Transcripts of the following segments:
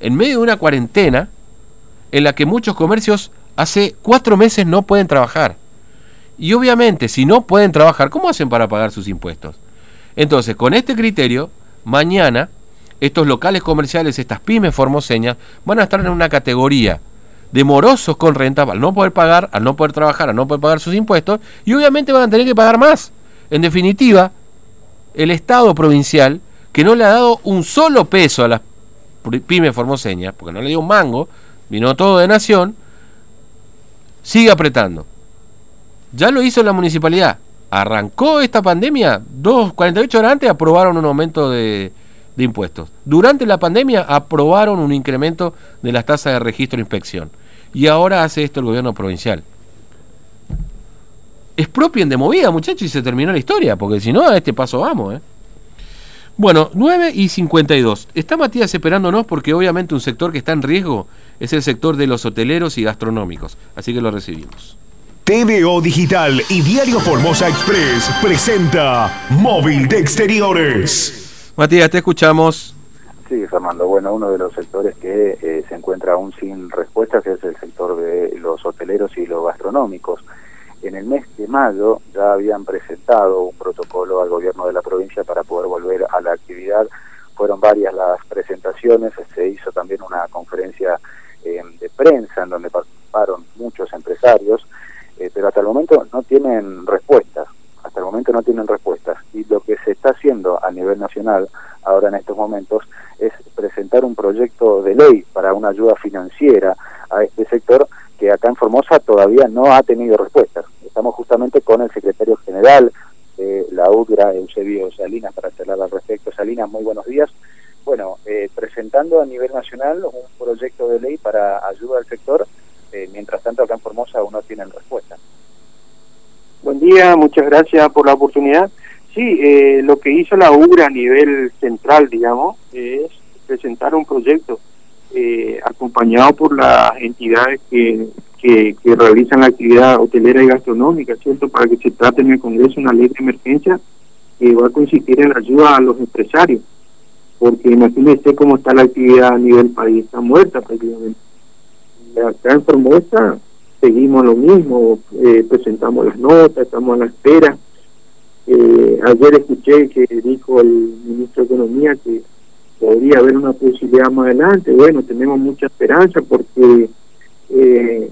en medio de una cuarentena en la que muchos comercios hace cuatro meses no pueden trabajar. Y obviamente, si no pueden trabajar, ¿cómo hacen para pagar sus impuestos? Entonces, con este criterio, mañana estos locales comerciales, estas pymes formoseñas, van a estar en una categoría de morosos con renta al no poder pagar, al no poder trabajar, al no poder pagar sus impuestos, y obviamente van a tener que pagar más. En definitiva, el Estado provincial, que no le ha dado un solo peso a las pymes formoseñas, porque no le dio un mango, vino todo de nación, sigue apretando. Ya lo hizo la municipalidad. Arrancó esta pandemia, dos, 48 horas antes aprobaron un aumento de, de impuestos. Durante la pandemia aprobaron un incremento de las tasas de registro e inspección. Y ahora hace esto el gobierno provincial. Expropien de movida, muchachos, y se terminó la historia, porque si no, a este paso vamos, ¿eh? Bueno, 9 y 52. Está Matías esperándonos porque obviamente un sector que está en riesgo es el sector de los hoteleros y gastronómicos. Así que lo recibimos. TVO Digital y Diario Formosa Express presenta Móvil de Exteriores. Matías, te escuchamos. Sí, Fernando. Bueno, uno de los sectores que eh, se encuentra aún sin respuestas es el sector de los hoteleros y los gastronómicos. En el mes de mayo ya habían presentado un protocolo al gobierno de la provincia para poder volver a la actividad. Fueron varias las presentaciones, se hizo también una conferencia eh, de prensa en donde participaron muchos empresarios, eh, pero hasta el momento no tienen respuestas hasta el momento no tienen respuestas. Y lo que se está haciendo a nivel nacional ahora en estos momentos es presentar un proyecto de ley para una ayuda financiera a este sector que acá en Formosa todavía no ha tenido respuestas. Estamos justamente con el secretario general de la UGRA, Eusebio Salinas, para charlar al respecto. Salinas, muy buenos días. Bueno, eh, presentando a nivel nacional un proyecto de ley para ayuda al sector, eh, mientras tanto acá en Formosa aún no tienen respuesta. Buen día, muchas gracias por la oportunidad. Sí, eh, lo que hizo la UGRA a nivel central, digamos, es presentar un proyecto eh, acompañado por las entidades que, que, realizan la actividad hotelera y gastronómica, ¿cierto? Para que se trate en el Congreso una ley de emergencia que va a consistir en la ayuda a los empresarios. Porque imagínese cómo está la actividad a nivel país, está muerta prácticamente. Acá en Formosa seguimos lo mismo, eh, presentamos las notas, estamos a la espera. Eh, ayer escuché que dijo el ministro de Economía que podría haber una posibilidad más adelante. Bueno, tenemos mucha esperanza porque eh,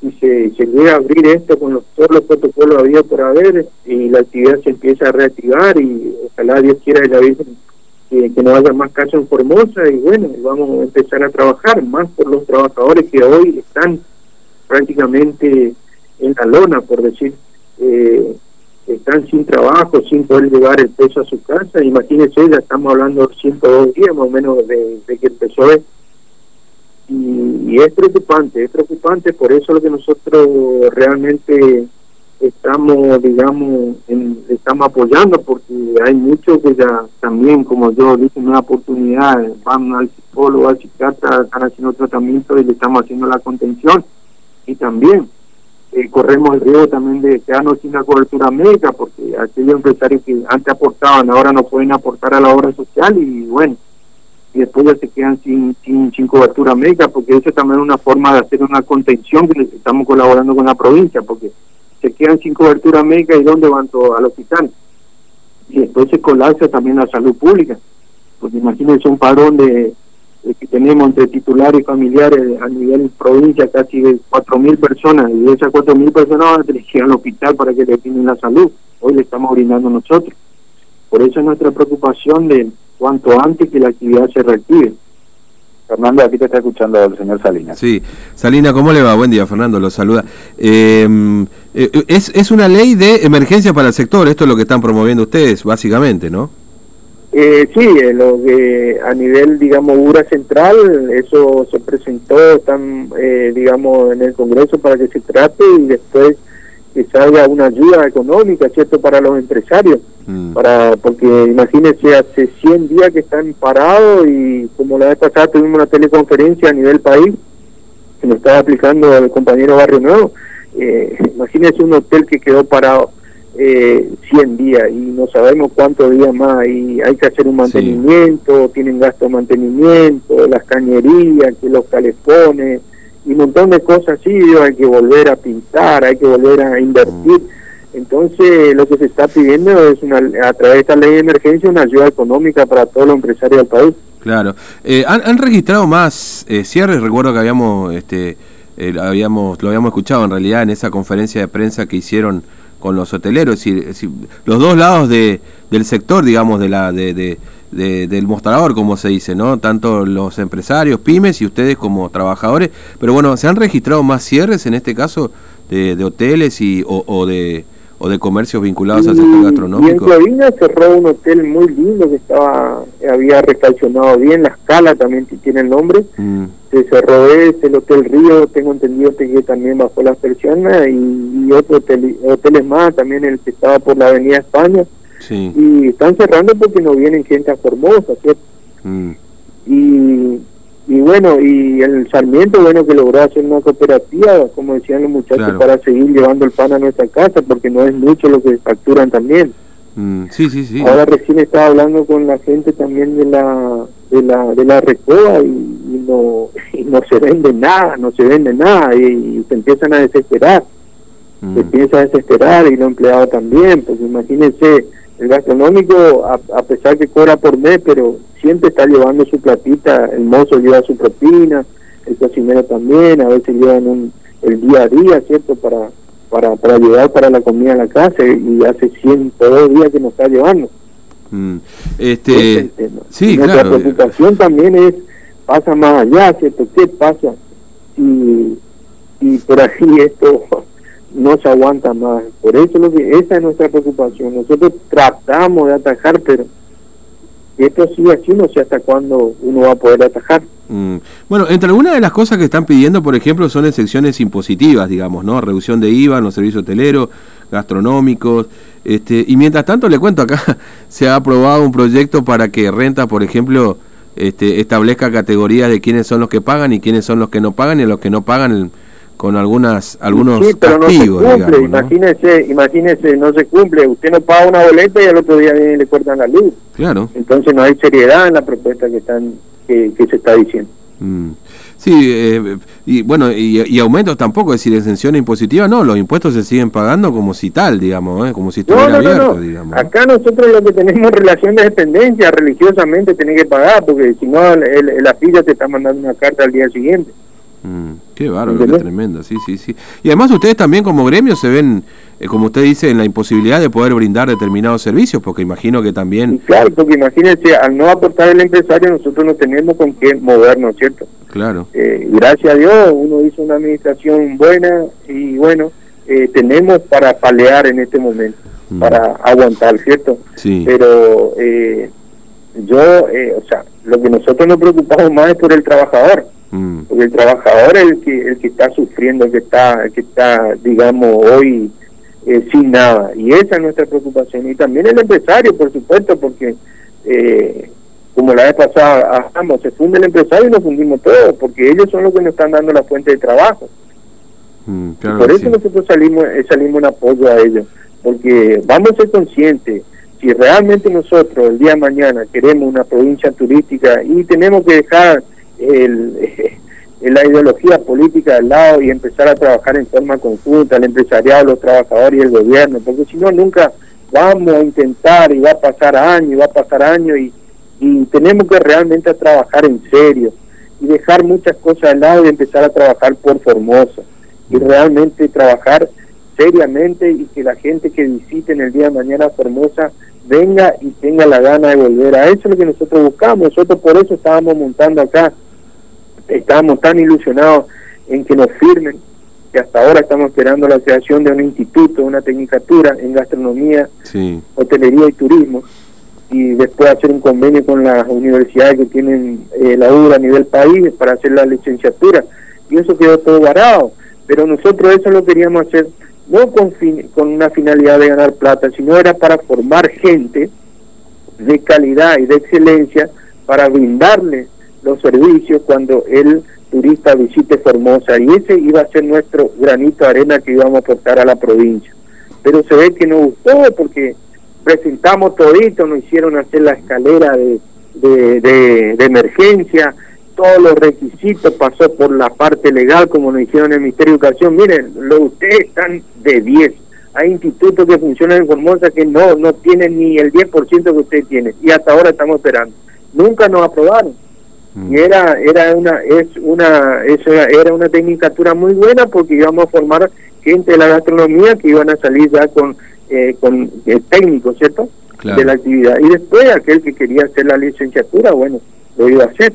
si se, se, llega a abrir esto con los, todos los protocolos habidos por haber y la actividad se empieza a reactivar y ojalá Dios quiera la que, que no haya más casos en Formosa y bueno, vamos a empezar a trabajar más por los trabajadores que hoy están prácticamente en la lona, por decir, eh, están sin trabajo, sin poder llevar el peso a su casa. Imagínense, ya estamos hablando de 102 días más o menos de, que empezó esto. Y, es preocupante, es preocupante, por eso lo que nosotros realmente estamos, digamos, estamos apoyando, porque hay muchos que ya también, como yo dije, una oportunidad, van al psicólogo, al psiquiatra, están haciendo tratamiento y le estamos haciendo la contención y también eh, corremos el riesgo también de quedarnos sin la cobertura médica porque aquellos empresarios que antes aportaban ahora no pueden aportar a la obra social y bueno y después ya se quedan sin, sin, cobertura médica porque eso también es una forma de hacer una contención que estamos colaborando con la provincia porque se quedan sin cobertura médica y dónde van todos al hospital. Y se colapsa también la salud pública porque imagínense un padrón de que tenemos entre titulares y familiares a nivel provincia casi de 4.000 personas y de esas 4.000 personas van a tener que ir al hospital para que le tienen la salud. Hoy le estamos brindando nosotros. Por eso es nuestra preocupación de cuanto antes que la actividad se reactive. Fernando, aquí te está escuchando el señor Salinas. Sí, Salina, ¿cómo le va? Buen día, Fernando, lo saluda. Em, eh, es, es una ley de emergencia para el sector, esto es lo que están promoviendo ustedes, básicamente, ¿no? Eh, sí, lo que a nivel, digamos, URA central, eso se presentó, están, eh, digamos, en el Congreso para que se trate y después que salga una ayuda económica, ¿cierto?, para los empresarios, mm. para porque imagínense, hace 100 días que están parados y como la vez pasada tuvimos una teleconferencia a nivel país que nos estaba aplicando el compañero Barrio Nuevo, eh, imagínense un hotel que quedó parado eh, 100 días y no sabemos cuántos días más y hay que hacer un mantenimiento, tienen gasto de mantenimiento, las cañerías, que los calefones y un montón de cosas así, hay que volver a pintar, hay que volver a invertir. Entonces, lo que se está pidiendo es, una, a través de esta ley de emergencia, una ayuda económica para todos los empresarios del país. Claro. Eh, ¿han, registrado más eh, cierres? Recuerdo que habíamos, este, eh, habíamos, lo habíamos escuchado en realidad en esa conferencia de prensa que hicieron con los hoteleros, es decir, los dos lados de, del sector, digamos, de la, de, del mostrador, como se dice, ¿no? Tanto los empresarios, pymes y ustedes como trabajadores. Pero bueno, ¿se han registrado más cierres en este caso de, hoteles y, o de o de comercios vinculados al sector gastronómico. Y en Clavina cerró un hotel muy lindo que estaba había refaccionado bien, La Escala también tiene el nombre. Mm. Se cerró ese, el Hotel Río, tengo entendido que también bajó las persianas y, y otros hoteles más, también el que estaba por la Avenida España. Y están cerrando porque no vienen gente a Formosa, ¿cierto? Mm. Y y bueno, y el Sarmiento, bueno, que logró hacer una cooperativa, como decían los muchachos, para seguir llevando el pan a nuestra casa, porque no es mucho lo que facturan también. Mm, sí, sí, sí. Ahora recién estaba hablando con la gente también de la de la de la recoba y, no y no se vende nada, no se vende nada y, se empiezan a desesperar. Mm. Se empieza a desesperar y los empleados también, pues imagínense, el gastronómico a, a pesar que cobra por mes, pero siempre está llevando su platita, el mozo lleva su propina, el cocinero también, a veces llevan un, el día a día, ¿cierto? Para, para, para llevar para la comida a la casa y hace 102 días que nos está llevando. Mm. Este, sí, Nuestra preocupación también es, pasa más allá, ¿cierto? ¿Qué pasa si, si por ahí esto no se aguanta más? Por eso lo que, esa es nuestra preocupación. Nosotros tratamos de atajar, pero esto sigue así, no sé hasta cuándo uno va a poder atajar. Mm. Bueno, entre algunas de las cosas que están pidiendo, por ejemplo, son excepciones impositivas, digamos, ¿no? Reducción de IVA en los servicios hoteleros, gastronómicos. Este, y mientras tanto, le cuento acá, se ha aprobado un proyecto para que Renta, por ejemplo, este, establezca categorías de quiénes son los que pagan y quiénes son los que no pagan y los que no pagan con algunas algunos sí, pero castigos, no se cumple, imagínese, imagínese, no se cumple, usted no paga una boleta y al otro día le cortan la luz. Claro. Entonces no hay seriedad en la propuesta que están que, se está diciendo. Mm. Sí, eh, y bueno, y, aumentos tampoco, es decir, exención impositiva, no, los impuestos se siguen pagando como si tal, digamos, ¿eh? como si estuviera abierto, digamos. Acá nosotros lo que tenemos relación de dependencia, religiosamente tenés que pagar, porque si no, la fila te está mandando una carta al día siguiente. Mm, qué bárbaro, qué tremendo, sí, sí, sí. Y además ustedes también como gremio se ven, eh, como usted dice, en la imposibilidad de poder brindar determinados servicios, porque imagino que también... claro, porque imagínense, al no aportar el empresario nosotros no tenemos con qué movernos, ¿cierto? Claro. Eh, gracias a Dios uno hizo una administración buena y bueno, eh, tenemos para palear en este momento, mm. para aguantar, ¿cierto? Sí. Pero yo, o sea, lo que nosotros nos preocupamos más es por el trabajador Mm. Porque el trabajador es el que, el que está sufriendo, el que está, el que está digamos, hoy eh, sin nada. Y esa es nuestra preocupación. Y también el empresario, por supuesto, porque eh, como la vez pasada hablamos, se funde el empresario y nos fundimos todos, porque ellos son los que nos están dando la fuente de trabajo. Mm, por eso nosotros salimos, eh, salimos en apoyo a ellos, porque vamos a ser conscientes si realmente nosotros el día de mañana queremos una provincia turística y tenemos que dejar el, la ideología política del lado y empezar a trabajar en forma conjunta, el empresariado, los trabajadores y el gobierno, porque si no, nunca vamos a intentar y va a pasar años y va a pasar años y, y tenemos que realmente trabajar en serio y dejar muchas cosas al lado y empezar a trabajar por Formosa y realmente trabajar seriamente y que la gente que visite en el día de mañana Formosa venga y tenga la gana de volver. A eso es lo que nosotros buscamos. Nosotros por eso estábamos montando acá estábamos tan ilusionados en que nos firmen, que hasta ahora estamos esperando la creación de un instituto, una tecnicatura en gastronomía, hotelería y turismo, y después hacer un convenio con las universidades que tienen eh, la URA a nivel país para hacer la licenciatura, y eso quedó todo varado, pero nosotros eso lo queríamos hacer no con, con una finalidad de ganar plata, sino era para formar gente de calidad y de excelencia para brindarle los servicios cuando el turista visite Formosa y ese iba a ser nuestro granito de arena que íbamos a aportar a la provincia. pero se ve que no gustó porque presentamos todito, nos hicieron hacer la escalera de, de, emergencia, todos los requisitos, pasó por la parte legal, como nos hicieron en el Ministerio de Educación. Miren, lo, ustedes están de 10. Hay institutos que funcionan en Formosa que no no tienen ni el 10% que ustedes tienen y hasta ahora estamos esperando. Nunca nos aprobaron. Mm. Y era era una es una eso era una tecnicatura muy buena porque íbamos a formar gente de la gastronomía que iban a salir ya con eh, con eh, técnicos, ¿cierto? De la actividad. Y después aquel que quería hacer la licenciatura, bueno, lo iba a hacer.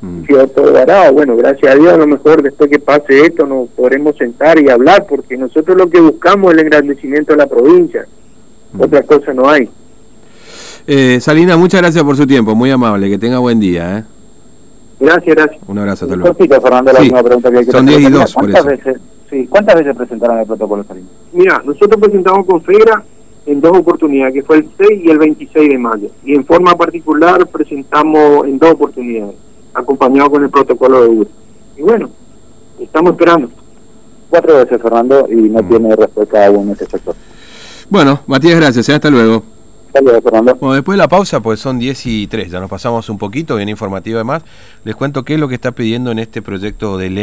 Mm. Quedó todo varado. Bueno, gracias a Dios, a lo mejor después que pase esto nos podremos sentar y hablar, porque nosotros lo que buscamos es el engrandecimiento de la provincia. Mm. Otra cosa no hay. Eh, Salina, muchas gracias por su tiempo, muy amable, que tenga buen día. ¿eh? Gracias, gracias. Un abrazo, hasta luego. Fernando, la última pregunta que hay que Son 10 y 2, por eso. Veces, sí, ¿Cuántas veces presentaron el protocolo, Salina? Mira, nosotros presentamos con FEGRA en dos oportunidades, que fue el 6 y el 26 de mayo. Y en forma particular presentamos en dos oportunidades, acompañado con el protocolo de UR. Y bueno, estamos esperando. Cuatro veces, Fernando, y no mm. tiene respuesta aún en este sector. Bueno, Matías, gracias. ¿eh? Hasta luego. Bueno, después de la pausa, pues son 10 y 3, ya nos pasamos un poquito, bien informativo además. Les cuento qué es lo que está pidiendo en este proyecto de ley.